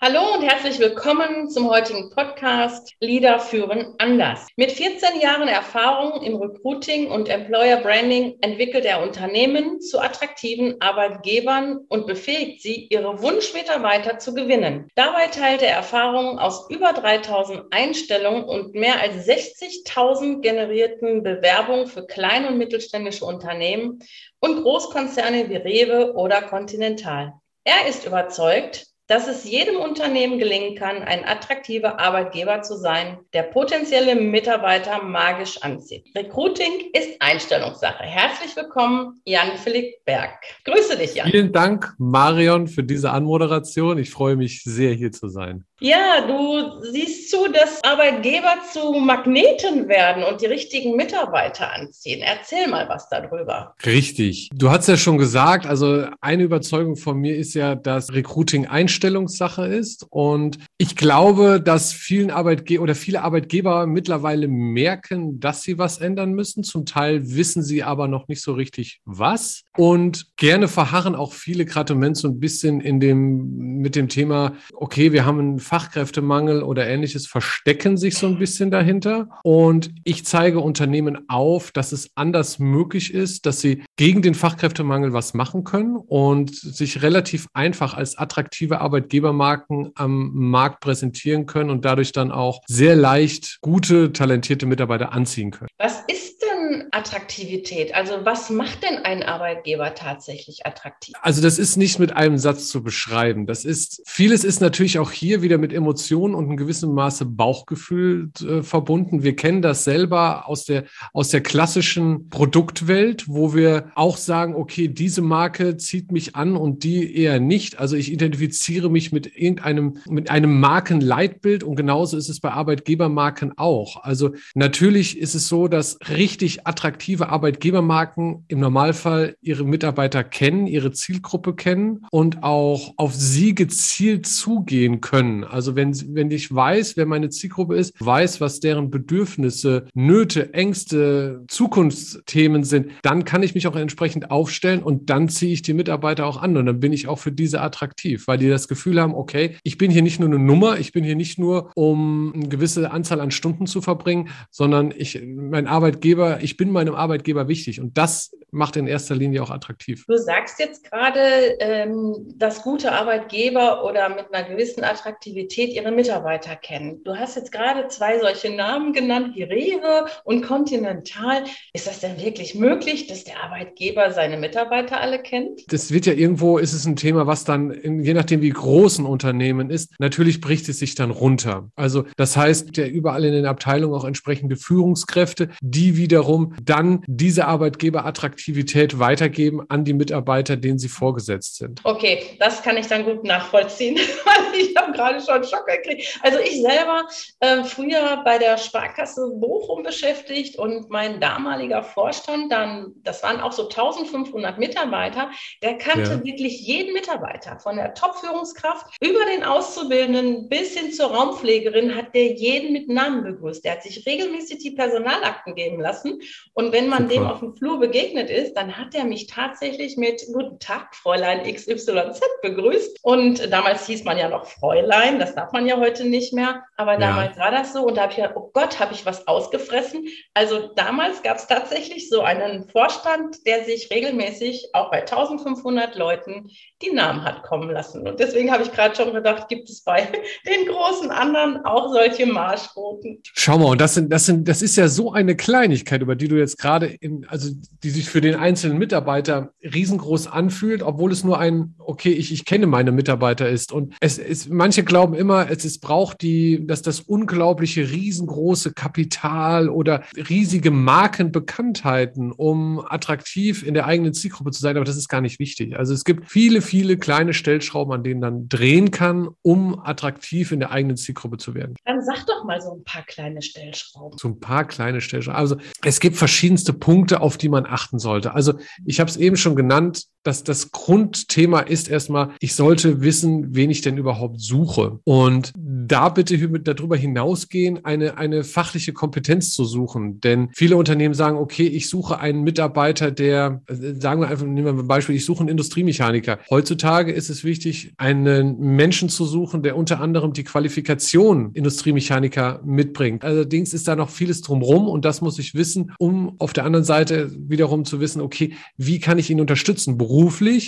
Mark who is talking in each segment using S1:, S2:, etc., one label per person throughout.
S1: Hallo und herzlich willkommen zum heutigen Podcast Leader führen anders. Mit 14 Jahren Erfahrung im Recruiting und Employer Branding entwickelt er Unternehmen zu attraktiven Arbeitgebern und befähigt sie, ihre Wunschmitarbeiter zu gewinnen. Dabei teilt er Erfahrungen aus über 3000 Einstellungen und mehr als 60.000 generierten Bewerbungen für kleine und mittelständische Unternehmen und Großkonzerne wie Rewe oder Continental. Er ist überzeugt, dass es jedem Unternehmen gelingen kann, ein attraktiver Arbeitgeber zu sein, der potenzielle Mitarbeiter magisch anzieht. Recruiting ist Einstellungssache. Herzlich willkommen, Jan-Philipp Berg. Grüße dich, Jan.
S2: Vielen Dank, Marion, für diese Anmoderation. Ich freue mich sehr, hier zu sein.
S1: Ja, du siehst zu, dass Arbeitgeber zu Magneten werden und die richtigen Mitarbeiter anziehen. Erzähl mal was darüber.
S2: Richtig. Du hast ja schon gesagt, also eine Überzeugung von mir ist ja, dass Recruiting Einstellungssache ist. Und ich glaube, dass vielen Arbeitgeber oder viele Arbeitgeber mittlerweile merken, dass sie was ändern müssen. Zum Teil wissen sie aber noch nicht so richtig was. Und gerne verharren auch viele gerade im Moment so ein bisschen in dem, mit dem Thema, okay, wir haben einen Fachkräftemangel oder ähnliches verstecken sich so ein bisschen dahinter. Und ich zeige Unternehmen auf, dass es anders möglich ist, dass sie gegen den Fachkräftemangel was machen können und sich relativ einfach als attraktive Arbeitgebermarken am Markt präsentieren können und dadurch dann auch sehr leicht gute, talentierte Mitarbeiter anziehen können.
S1: Was ist denn Attraktivität? Also was macht denn ein Arbeitgeber tatsächlich attraktiv?
S2: Also das ist nicht mit einem Satz zu beschreiben. Das ist, vieles ist natürlich auch hier wieder mit Emotionen und in gewissem Maße Bauchgefühl äh, verbunden. Wir kennen das selber aus der, aus der klassischen Produktwelt, wo wir auch sagen, okay, diese Marke zieht mich an und die eher nicht. Also ich identifiziere mich mit irgendeinem, mit einem Markenleitbild und genauso ist es bei Arbeitgebermarken auch. Also natürlich ist es so, dass richtig attraktive Arbeitgebermarken im Normalfall ihre Mitarbeiter kennen, ihre Zielgruppe kennen und auch auf sie gezielt zugehen können. Also wenn, wenn ich weiß, wer meine Zielgruppe ist, weiß, was deren Bedürfnisse, Nöte, Ängste, Zukunftsthemen sind, dann kann ich mich auch entsprechend aufstellen und dann ziehe ich die Mitarbeiter auch an und dann bin ich auch für diese attraktiv, weil die das Gefühl haben, okay, ich bin hier nicht nur eine Nummer, ich bin hier nicht nur, um eine gewisse Anzahl an Stunden zu verbringen, sondern ich, mein Arbeitgeber, ich bin meinem Arbeitgeber wichtig und das macht in erster Linie auch attraktiv.
S1: Du sagst jetzt gerade, ähm, dass gute Arbeitgeber oder mit einer gewissen Attraktivität ihre Mitarbeiter kennen. Du hast jetzt gerade zwei solche Namen genannt, wie Rewe und Continental. Ist das denn wirklich möglich, dass der Arbeitgeber seine Mitarbeiter alle kennt?
S2: Das wird ja irgendwo, ist es ein Thema, was dann, je nachdem wie groß ein Unternehmen ist, natürlich bricht es sich dann runter. Also das heißt, ja überall in den Abteilungen auch entsprechende Führungskräfte, die wiederum dann diese Arbeitgeberattraktivität weitergeben an die Mitarbeiter, denen sie vorgesetzt sind.
S1: Okay, das kann ich dann gut nachvollziehen, weil ich habe gerade schon Schock gekriegt. Also ich selber äh, früher bei der Sparkasse Bochum beschäftigt und mein damaliger Vorstand, dann, das waren auch so 1500 Mitarbeiter, der kannte ja. wirklich jeden Mitarbeiter, von der Top-Führungskraft über den Auszubildenden bis hin zur Raumpflegerin hat der jeden mit Namen begrüßt. Der hat sich regelmäßig die Personalakten geben lassen und wenn man Super. dem auf dem Flur begegnet ist, dann hat er mich tatsächlich mit Guten Tag, Fräulein XYZ begrüßt. Und damals hieß man ja noch Fräulein, das darf man ja heute nicht mehr. Aber damals ja. war das so. Und da habe ich gedacht, oh Gott, habe ich was ausgefressen. Also damals gab es tatsächlich so einen Vorstand, der sich regelmäßig auch bei 1500 Leuten die Namen hat kommen lassen. Und deswegen habe ich gerade schon gedacht, gibt es bei den großen anderen auch solche Marschrouten?
S2: Schau mal, und das, sind, das, sind, das ist ja so eine Kleinigkeit, über die du jetzt gerade in, also die sich für den einzelnen Mitarbeiter riesengroß anfühlt, obwohl es nur ein, okay, ich, ich kenne meine Mitarbeiter ist. Und es ist, manche glauben immer, es ist, braucht die, dass das unglaubliche, riesengroße Kapital oder riesige Markenbekanntheiten, um attraktiv in der eigenen Zielgruppe zu sein. Aber das ist gar nicht wichtig. Also es gibt viele, viele kleine Stellschrauben, an denen man drehen kann, um attraktiv in der eigenen Zielgruppe zu werden.
S1: Dann sag doch mal so ein paar kleine Stellschrauben.
S2: So ein paar kleine Stellschrauben. Also es gibt verschiedenste Punkte, auf die man achten sollte. Also ich habe es eben schon genannt, dass das Grundthema ist erstmal, ich sollte wissen, wen ich denn überhaupt suche. Und da bitte darüber hinausgehen, eine, eine fachliche Kompetenz zu suchen. Denn viele Unternehmen sagen, okay, ich suche einen Mitarbeiter, der, sagen wir einfach, nehmen wir ein Beispiel, ich suche einen Industriemechaniker. Heutzutage ist es wichtig, einen Menschen zu suchen, der unter anderem die Qualifikation Industriemechaniker mitbringt. Allerdings ist da noch vieles drumherum und das muss ich wissen, um auf der anderen Seite wiederum zu wissen, okay, wie kann ich ihn unterstützen? beruflich,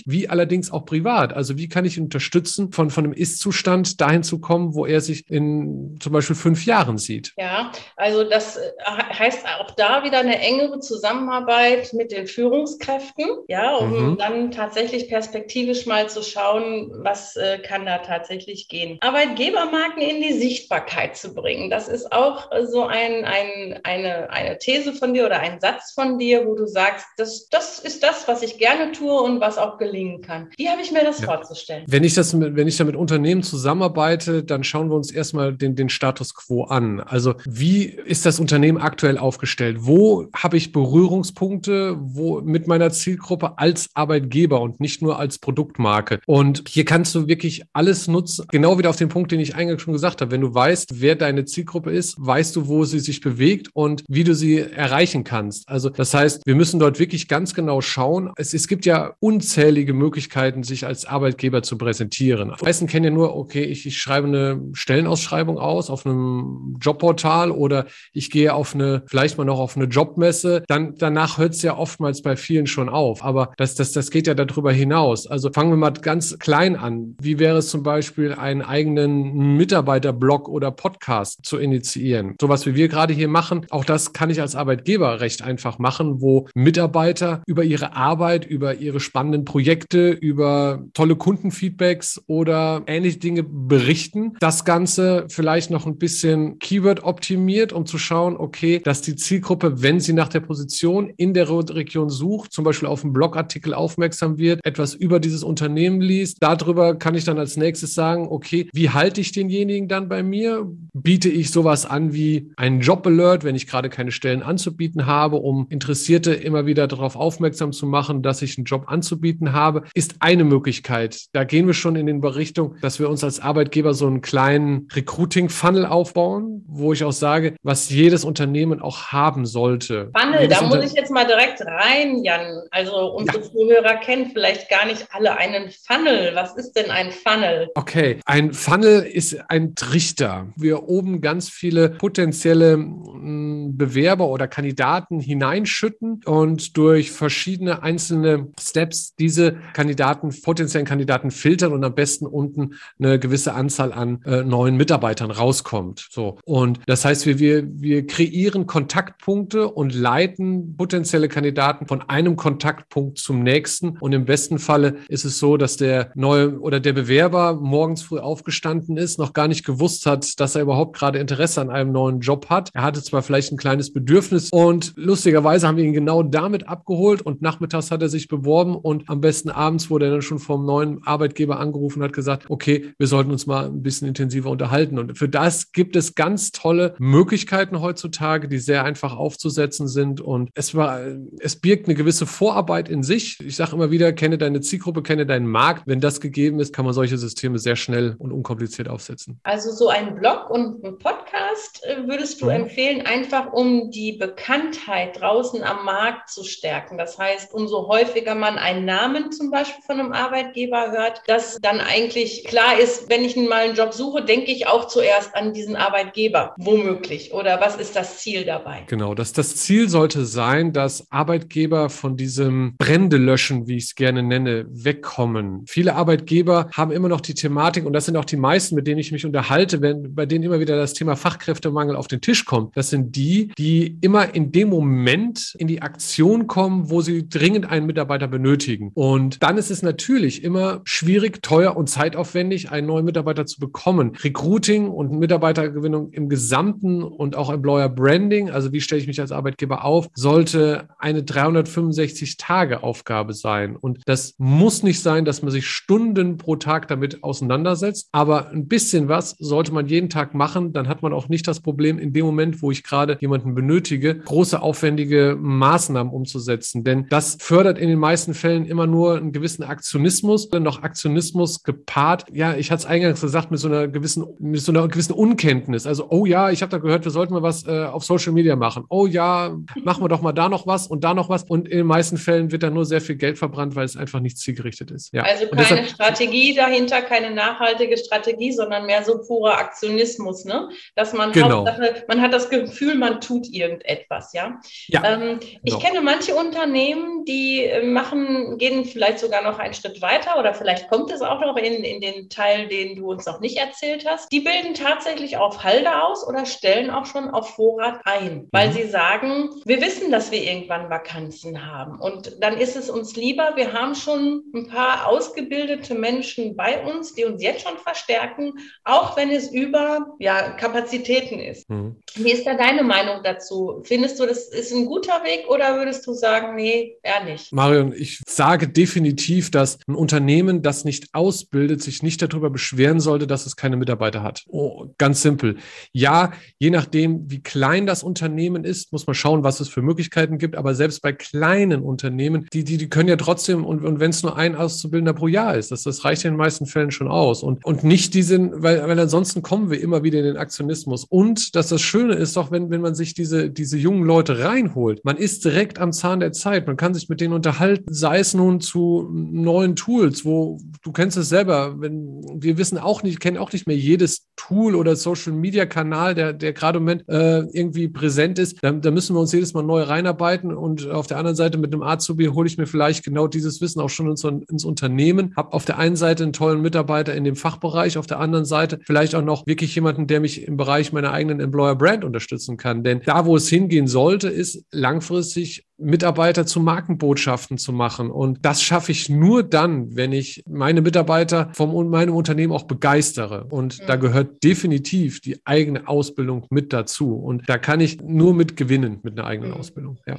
S2: wie allerdings auch privat. Also wie kann ich ihn unterstützen, von, von einem Ist-Zustand dahin zu kommen, wo er sich in zum Beispiel fünf Jahren sieht?
S1: Ja, also das äh, heißt auch da wieder eine engere Zusammenarbeit mit den Führungskräften, ja, um mhm. dann tatsächlich perspektivisch mal zu schauen, was äh, kann da tatsächlich gehen. Arbeitgebermarken in die Sichtbarkeit zu bringen, das ist auch so ein, ein, eine, eine These von dir oder ein Satz von dir, wo du sagst, das, das ist das, was ich gerne tue und was auch gelingen kann. Wie habe ich mir das ja. vorzustellen?
S2: Wenn ich das mit, wenn ich da mit Unternehmen zusammenarbeite, dann schauen wir uns erstmal den, den Status quo an. Also wie ist das Unternehmen aktuell aufgestellt? Wo habe ich Berührungspunkte wo mit meiner Zielgruppe als Arbeitgeber und nicht nur als Produktmarke? Und hier kannst du wirklich alles nutzen, genau wieder auf den Punkt, den ich eingangs schon gesagt habe. Wenn du weißt, wer deine Zielgruppe ist, weißt du, wo sie sich bewegt und wie du sie erreichen kannst. Also das heißt, wir müssen dort wirklich ganz genau schauen. Es, es gibt ja unzählige Möglichkeiten, sich als Arbeitgeber zu präsentieren. Meisten kennen ja nur, okay, ich, ich schreibe eine Stellenausschreibung aus auf einem Jobportal oder ich gehe auf eine, vielleicht mal noch auf eine Jobmesse. Dann, danach hört es ja oftmals bei vielen schon auf. Aber das, das, das geht ja darüber hinaus. Also fangen wir mal ganz klein an. Wie wäre es zum Beispiel, einen eigenen Mitarbeiterblog oder Podcast zu initiieren? Sowas wie wir gerade hier machen. Auch das kann ich als Arbeitgeber recht einfach machen, wo Mitarbeiter über ihre Arbeit, über ihre spannenden Projekte, über tolle Kundenfeedbacks oder ähnliche Dinge berichten. Das Ganze vielleicht noch ein bisschen Keyword optimiert, um zu schauen, okay, dass die Zielgruppe, wenn sie nach der Position in der Region sucht, zum Beispiel auf einen Blogartikel aufmerksam wird, etwas über dieses Unternehmen liest. Darüber kann ich dann als nächstes sagen, okay, wie halte ich denjenigen dann bei mir? Biete ich sowas an wie einen Job-Alert, wenn ich gerade keine Stellen anzubieten habe, um Interessierte immer wieder darauf aufmerksam zu machen, dass ich einen Job anzubieten habe, ist eine Möglichkeit. Da gehen wir schon in den Richtung, dass wir uns als Arbeitgeber so einen kleinen Recruiting-Funnel aufbauen, wo ich auch sage, was jedes Unternehmen auch haben sollte.
S1: Funnel, da muss ich jetzt mal direkt rein, Jan. Also unsere ja. Zuhörer kennen vielleicht gar nicht alle einen Funnel. Was ist denn ein Funnel?
S2: Okay, ein Funnel ist ein Trichter. Wir oben ganz viele potenzielle mm, Bewerber oder Kandidaten hineinschütten und durch verschiedene einzelne Steps diese Kandidaten, potenziellen Kandidaten filtern und am besten unten eine gewisse Anzahl an äh, neuen Mitarbeitern rauskommt. So. Und das heißt, wir, wir, wir kreieren Kontaktpunkte und leiten potenzielle Kandidaten von einem Kontaktpunkt zum nächsten. Und im besten Falle ist es so, dass der neue oder der Bewerber morgens früh aufgestanden ist, noch gar nicht gewusst hat, dass er überhaupt gerade Interesse an einem neuen Job hat. Er hatte zwar vielleicht ein kleines Bedürfnis und lustigerweise haben wir ihn genau damit abgeholt und nachmittags hat er sich beworben und am besten abends wurde er dann schon vom neuen Arbeitgeber angerufen und hat gesagt, okay, wir sollten uns mal ein bisschen intensiver unterhalten. Und für das gibt es ganz tolle Möglichkeiten heutzutage, die sehr einfach aufzusetzen sind. Und es war, es birgt eine gewisse Vorarbeit in sich. Ich sage immer wieder, kenne deine Zielgruppe, kenne deinen Markt. Wenn das gegeben ist, kann man solche Systeme sehr schnell und unkompliziert aufsetzen.
S1: Also so ein Blog und ein Podcast äh, würdest du mhm. empfehlen, einfach um die Bekanntheit draußen am Markt zu stärken. Das heißt, umso häufiger man einen Namen zum Beispiel von einem Arbeitgeber hört, dass dann eigentlich klar ist, wenn ich mal einen Job suche, denke ich auch zuerst an diesen Arbeitgeber, womöglich. Oder was ist das Ziel dabei?
S2: Genau, das, das Ziel sollte sein, dass Arbeitgeber von diesem Brände löschen, wie ich es gerne nenne, wegkommen. Viele Arbeitgeber haben immer noch die Thematik, und das sind auch die meisten, mit denen ich mich unterhalte, wenn, bei denen immer wieder das Thema Fachkräftemangel auf den Tisch kommt, das sind die, die immer in dem Moment in die Aktion kommen, wo sie dringend einen Mitarbeiter benötigen. Und dann ist es natürlich immer schwierig, teuer und zeitaufwendig, einen neuen Mitarbeiter zu bekommen. Recruiting und Mitarbeitergewinnung im Gesamten und auch Employer Branding, also wie stelle ich mich als Arbeitgeber auf, sollte eine 365 Tage Aufgabe sein. Und das muss nicht sein, dass man sich Stunden pro Tag damit auseinandersetzt, aber ein bisschen was sollte man jeden Tag machen. Dann hat man auch nicht das Problem, in dem Moment, wo ich gerade jemanden benötige, große aufwendige Maßnahmen umzusetzen. Denn das fördert in den meisten Fällen immer nur einen gewissen Aktionismus, dann noch Aktionismus gepaart. Ja, ich hatte es eingangs gesagt, mit so einer gewissen, mit so einer gewissen Unkenntnis. Also, oh ja, ich habe da gehört, wir sollten mal was äh, auf Social Media machen. Oh ja, machen wir doch mal da noch was und da noch was. Und in den meisten Fällen wird da nur sehr viel Geld verbrannt, weil es einfach nicht zielgerichtet ist.
S1: Ja. Also keine deshalb, Strategie dahinter, keine nachhaltige Strategie, sondern mehr so purer Aktionismus, ne? Dass man genau. Hauptsache, man hat das Gefühl, man tut irgendetwas, ja. ja ähm, ich genau. kenne manche Unternehmen, die äh, machen, gehen vielleicht sogar noch einen Schritt weiter oder vielleicht kommt es auch noch in, in den Teil, den du uns noch nicht erzählt hast. Die bilden tatsächlich auf Halde aus oder stellen auch schon auf Vorrat ein, weil mhm. sie sagen, wir wissen, dass wir irgendwann Vakanzen haben und dann ist es uns lieber, wir haben schon ein paar ausgebildete Menschen bei uns, die uns jetzt schon verstärken, auch wenn es über ja, Kapazitäten ist. Mhm. Wie ist da deine Meinung dazu? Findest du, das ist ein guter Weg oder würdest du sagen, nee, eher nicht?
S2: Marion, ich sage definitiv, dass ein Unternehmen, das nicht ausbildet, sich nicht darüber beschweren sollte, dass es keine Mitarbeiter hat. Oh, ganz simpel. Ja, je nachdem, wie klein das Unternehmen ist, muss man schauen, was es für Möglichkeiten gibt. Aber selbst bei kleinen Unternehmen, die, die, die können ja trotzdem, und, und wenn es nur ein Auszubildender pro Jahr ist, das, das reicht in den meisten Fällen schon aus. Und, und nicht diesen, weil, weil ansonsten kommen wir immer wieder in den Aktionismus. Und dass das Schöne ist doch, wenn, wenn man sich diese, diese jungen Leute reinholt, man ist direkt am Zahn der Zeit, man kann sich mit denen unterhalten, sei es nun zu neuen Tools, wo du kennst es selber, wenn wir wissen auch nicht, kennen auch nicht mehr jedes Tool oder Social Media Kanal, der, der gerade im Moment äh, irgendwie präsent ist. Da, da müssen wir uns jedes Mal neu reinarbeiten und auf der anderen Seite mit einem Azubi hole ich mir vielleicht genau dieses Wissen auch schon ins, ins Unternehmen, habe auf der einen Seite einen tollen Mitarbeiter in dem Fachbereich, auf der anderen Seite vielleicht auch noch wirklich jemanden, der mich im Bereich meiner eigenen Employer Brand unterstützen kann. Denn da, wo es hingehen sollte, ist langfristig Mitarbeiter zu Markenbotschaften zu machen. Und das schaffe ich nur dann, wenn ich meine Mitarbeiter vom meinem Unternehmen auch begeistere. Und mhm. da gehört definitiv die eigene Ausbildung mit dazu. Und da kann ich nur mit gewinnen mit einer eigenen mhm. Ausbildung. Ja.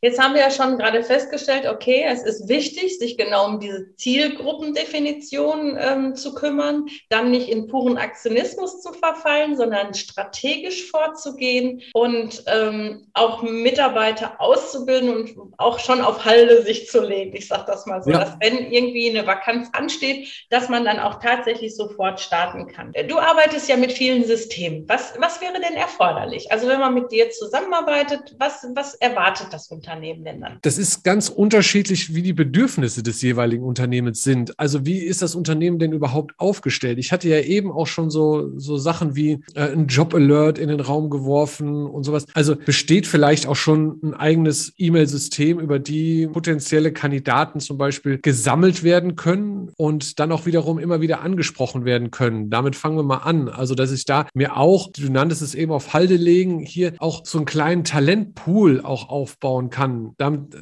S1: Jetzt haben wir ja schon gerade festgestellt, okay, es ist wichtig, sich genau um diese Zielgruppendefinition ähm, zu kümmern, dann nicht in puren Aktionismus zu verfallen, sondern strategisch vorzugehen und ähm, auch Mitarbeiter auszubilden und auch schon auf Halde sich zu legen. Ich sage das mal so, ja. dass wenn irgendwie eine Vakanz ansteht, dass man dann auch tatsächlich sofort starten kann. Du arbeitest ja mit vielen Systemen. Was, was wäre denn erforderlich? Also wenn man mit dir zusammenarbeitet, was, was erwartet das Unternehmen? Unternehmen denn dann?
S2: Das ist ganz unterschiedlich, wie die Bedürfnisse des jeweiligen Unternehmens sind. Also wie ist das Unternehmen denn überhaupt aufgestellt? Ich hatte ja eben auch schon so, so Sachen wie äh, ein Job-Alert in den Raum geworfen und sowas. Also besteht vielleicht auch schon ein eigenes E-Mail-System, über die potenzielle Kandidaten zum Beispiel gesammelt werden können und dann auch wiederum immer wieder angesprochen werden können. Damit fangen wir mal an. Also, dass ich da mir auch, du nanntest es eben auf Halde legen, hier auch so einen kleinen Talentpool auch aufbauen kann.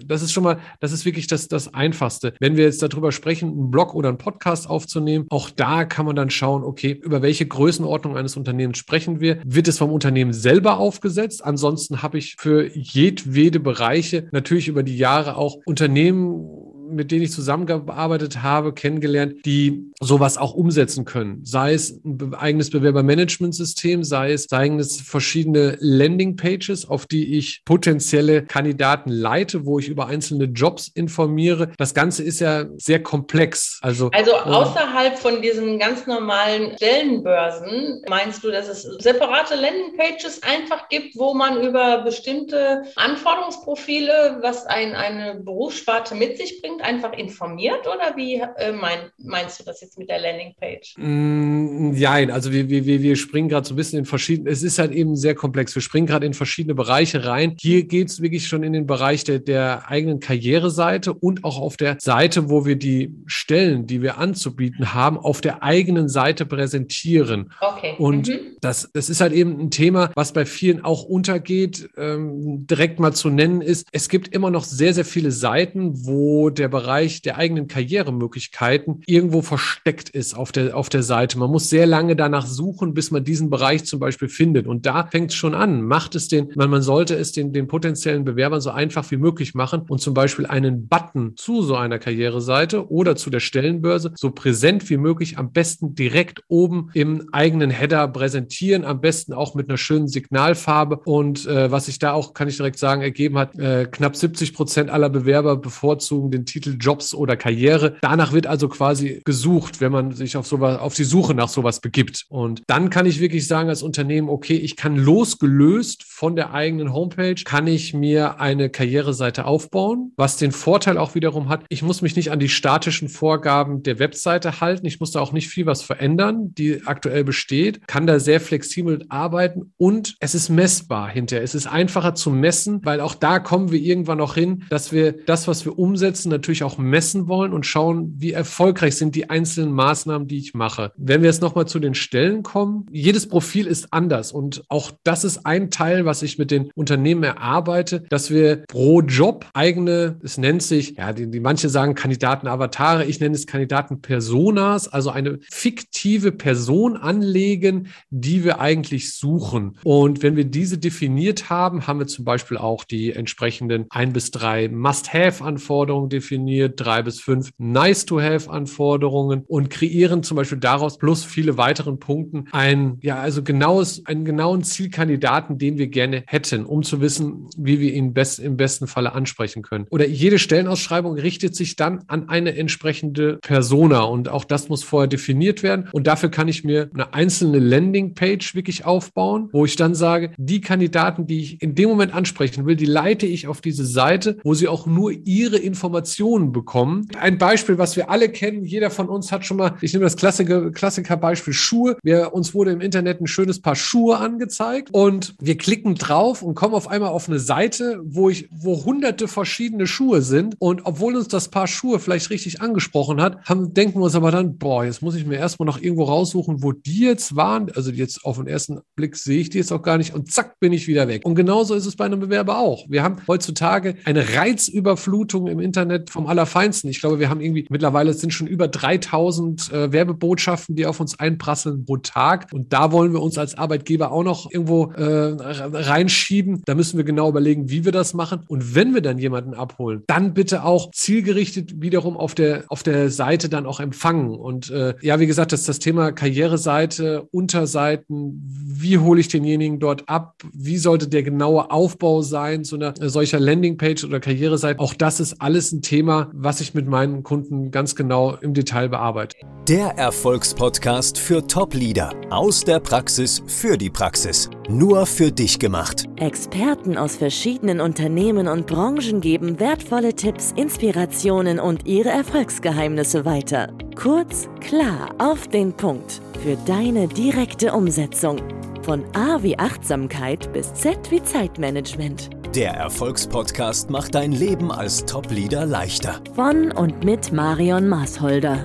S2: Das ist schon mal, das ist wirklich das, das Einfachste. Wenn wir jetzt darüber sprechen, einen Blog oder einen Podcast aufzunehmen, auch da kann man dann schauen, okay, über welche Größenordnung eines Unternehmens sprechen wir? Wird es vom Unternehmen selber aufgesetzt? Ansonsten habe ich für jedwede Bereiche natürlich über die Jahre auch Unternehmen mit denen ich zusammengearbeitet habe, kennengelernt, die sowas auch umsetzen können. Sei es ein eigenes Bewerbermanagementsystem, sei es eigenes verschiedene Landingpages, auf die ich potenzielle Kandidaten leite, wo ich über einzelne Jobs informiere. Das Ganze ist ja sehr komplex. Also,
S1: also äh, außerhalb von diesen ganz normalen Stellenbörsen, meinst du, dass es separate Landingpages einfach gibt, wo man über bestimmte Anforderungsprofile, was ein, eine Berufssparte mit sich bringt, Punkt einfach informiert oder wie äh, mein, meinst du das jetzt mit der Landingpage?
S2: Mm, nein, also wir, wir, wir springen gerade so ein bisschen in verschiedene, es ist halt eben sehr komplex. Wir springen gerade in verschiedene Bereiche rein. Hier geht es wirklich schon in den Bereich der, der eigenen Karriereseite und auch auf der Seite, wo wir die Stellen, die wir anzubieten haben, auf der eigenen Seite präsentieren.
S1: Okay.
S2: Und mhm. das, das ist halt eben ein Thema, was bei vielen auch untergeht, ähm, direkt mal zu nennen ist, es gibt immer noch sehr, sehr viele Seiten, wo der Bereich der eigenen Karrieremöglichkeiten irgendwo versteckt ist auf der, auf der Seite. Man muss sehr lange danach suchen, bis man diesen Bereich zum Beispiel findet. Und da fängt es schon an. Macht es den, man, man sollte es den, den potenziellen Bewerbern so einfach wie möglich machen und zum Beispiel einen Button zu so einer Karriereseite oder zu der Stellenbörse so präsent wie möglich am besten direkt oben im eigenen Header präsentieren, am besten auch mit einer schönen Signalfarbe. Und äh, was sich da auch, kann ich direkt sagen, ergeben hat, äh, knapp 70 Prozent aller Bewerber bevorzugen den Titel Jobs oder Karriere. Danach wird also quasi gesucht, wenn man sich auf sowas, auf die Suche nach sowas begibt. Und dann kann ich wirklich sagen als Unternehmen, okay, ich kann losgelöst von der eigenen Homepage, kann ich mir eine Karriereseite aufbauen, was den Vorteil auch wiederum hat, ich muss mich nicht an die statischen Vorgaben der Webseite halten. Ich muss da auch nicht viel was verändern, die aktuell besteht, kann da sehr flexibel arbeiten und es ist messbar hinterher. Es ist einfacher zu messen, weil auch da kommen wir irgendwann noch hin, dass wir das, was wir umsetzen, natürlich auch messen wollen und schauen, wie erfolgreich sind die einzelnen Maßnahmen, die ich mache. Wenn wir jetzt nochmal zu den Stellen kommen, jedes Profil ist anders und auch das ist ein Teil, was ich mit den Unternehmen erarbeite, dass wir pro Job eigene, es nennt sich, ja, die, die manche sagen Kandidaten-Avatare, ich nenne es Kandidaten-Personas, also eine fiktive Person anlegen, die wir eigentlich suchen. Und wenn wir diese definiert haben, haben wir zum Beispiel auch die entsprechenden ein bis drei Must-Have-Anforderungen definiert, drei bis fünf Nice-to-Have-Anforderungen und kreieren zum Beispiel daraus plus viele weiteren Punkten ein, ja, also genaues, einen genauen Zielkandidaten, den wir gerne hätten, um zu wissen, wie wir ihn best, im besten Falle ansprechen können. Oder jede Stellenausschreibung richtet sich dann an eine entsprechende Persona und auch das muss vorher definiert werden. Und dafür kann ich mir eine einzelne Landingpage wirklich aufbauen, wo ich dann sage, die Kandidaten, die ich in dem Moment ansprechen will, die leite ich auf diese Seite, wo sie auch nur ihre Informationen bekommen. Ein Beispiel, was wir alle kennen, jeder von uns hat schon mal, ich nehme das Klassiker, Klassikerbeispiel Schuhe. Wir, uns wurde im Internet ein schönes Paar Schuhe angezeigt und wir klicken drauf und kommen auf einmal auf eine Seite, wo ich, wo hunderte verschiedene Schuhe sind. Und obwohl uns das Paar Schuhe vielleicht richtig angesprochen hat, haben, denken wir uns aber dann, boah, jetzt muss ich mir erstmal noch irgendwo raussuchen, wo die jetzt waren. Also jetzt auf den ersten Blick sehe ich die jetzt auch gar nicht und zack, bin ich wieder weg. Und genauso ist es bei einem Bewerber auch. Wir haben heutzutage eine Reizüberflutung im Internet vom Allerfeinsten. Ich glaube, wir haben irgendwie mittlerweile sind schon über 3000 äh, Werbebotschaften, die auf uns einprasseln pro Tag. Und da wollen wir uns als Arbeitgeber auch noch irgendwo äh, reinschieben. Da müssen wir genau überlegen, wie wir das machen. Und wenn wir dann jemanden abholen, dann bitte auch zielgerichtet wiederum auf der, auf der Seite dann auch empfangen. Und äh, ja, wie gesagt, das ist das Thema Karriereseite, Unterseiten. Wie hole ich denjenigen dort ab? Wie sollte der genaue Aufbau sein, so einer solcher Landingpage oder Karriereseite? Auch das ist alles ein Thema, was ich mit meinen Kunden ganz genau im Detail bearbeite.
S3: Der Erfolgspodcast für Top-Leader aus der Praxis für die Praxis. Nur für dich gemacht.
S4: Experten aus verschiedenen Unternehmen und Branchen geben wertvolle Tipps, Inspirationen und ihre Erfolgsgeheimnisse weiter. Kurz, klar, auf den Punkt. Für deine direkte Umsetzung. Von A wie Achtsamkeit bis Z wie Zeitmanagement.
S3: Der Erfolgspodcast macht dein Leben als Top-Leader leichter.
S4: Von und mit Marion Maasholder.